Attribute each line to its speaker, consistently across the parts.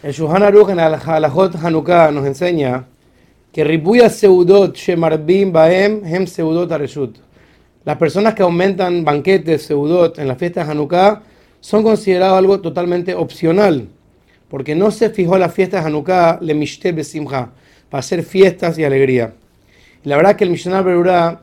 Speaker 1: El Shuhan Aruch en el Halachot Hanukkah nos enseña que Ribuya Seudot Shemarbim Baem Hem Seudot Areshut. Las personas que aumentan banquetes Seudot en la fiesta de Hanukkah son considerados algo totalmente opcional, porque no se fijó la fiesta de Hanukkah le Mishte Besimha, para hacer fiestas y alegría. La verdad que el Mishnah Berurah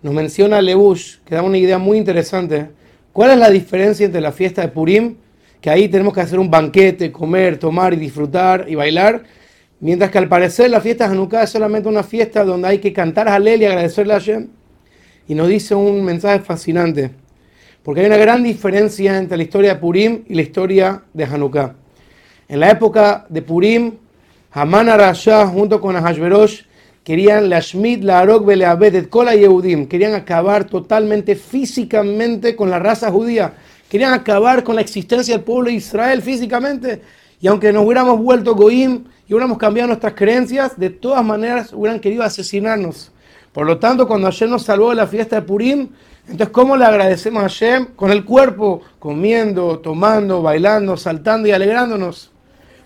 Speaker 1: nos menciona a Lebush, que da una idea muy interesante. ¿Cuál es la diferencia entre la fiesta de Purim que ahí tenemos que hacer un banquete, comer, tomar y disfrutar y bailar, mientras que al parecer la fiesta de Hanukkah es solamente una fiesta donde hay que cantar Halel y agradecerle a Hashem. Y nos dice un mensaje fascinante, porque hay una gran diferencia entre la historia de Purim y la historia de Hanukkah. En la época de Purim, Haman Arashah junto con Ahashverosh querían la Shmid, la Arok, Beleabed, Kola Yehudim, querían acabar totalmente físicamente con la raza judía querían acabar con la existencia del pueblo de Israel físicamente. Y aunque nos hubiéramos vuelto Goim y hubiéramos cambiado nuestras creencias, de todas maneras hubieran querido asesinarnos. Por lo tanto, cuando Hashem nos salvó de la fiesta de Purim, entonces ¿cómo le agradecemos a Hashem? Con el cuerpo, comiendo, tomando, bailando, saltando y alegrándonos.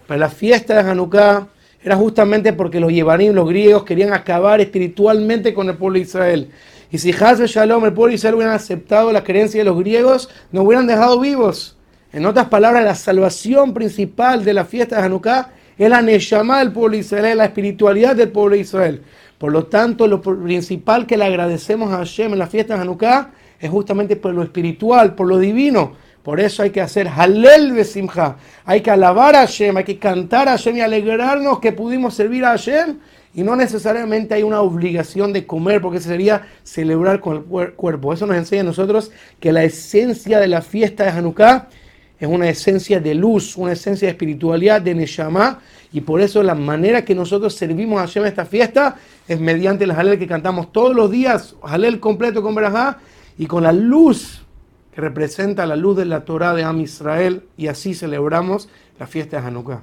Speaker 1: Pero la fiesta de Hanukkah era justamente porque los Yevanim, los griegos, querían acabar espiritualmente con el pueblo de Israel. Y si Hazbe Shalom, el pueblo de Israel, hubieran aceptado la creencia de los griegos, nos hubieran dejado vivos. En otras palabras, la salvación principal de la fiesta de Hanukkah es la Neshama del pueblo de Israel, es la espiritualidad del pueblo de Israel. Por lo tanto, lo principal que le agradecemos a Hashem en la fiesta de Hanukkah es justamente por lo espiritual, por lo divino. Por eso hay que hacer Halel Besimha. Hay que alabar a Hashem, hay que cantar a Hashem y alegrarnos que pudimos servir a Hashem y no necesariamente hay una obligación de comer, porque sería celebrar con el cuerpo. Eso nos enseña a nosotros que la esencia de la fiesta de Hanukkah es una esencia de luz, una esencia de espiritualidad, de Neshama, y por eso la manera que nosotros servimos a Hashem esta fiesta es mediante el Halel que cantamos todos los días, Halel completo con Berajá, y con la luz representa la luz de la Torah de Am Israel, y así celebramos la fiesta de Hanukkah.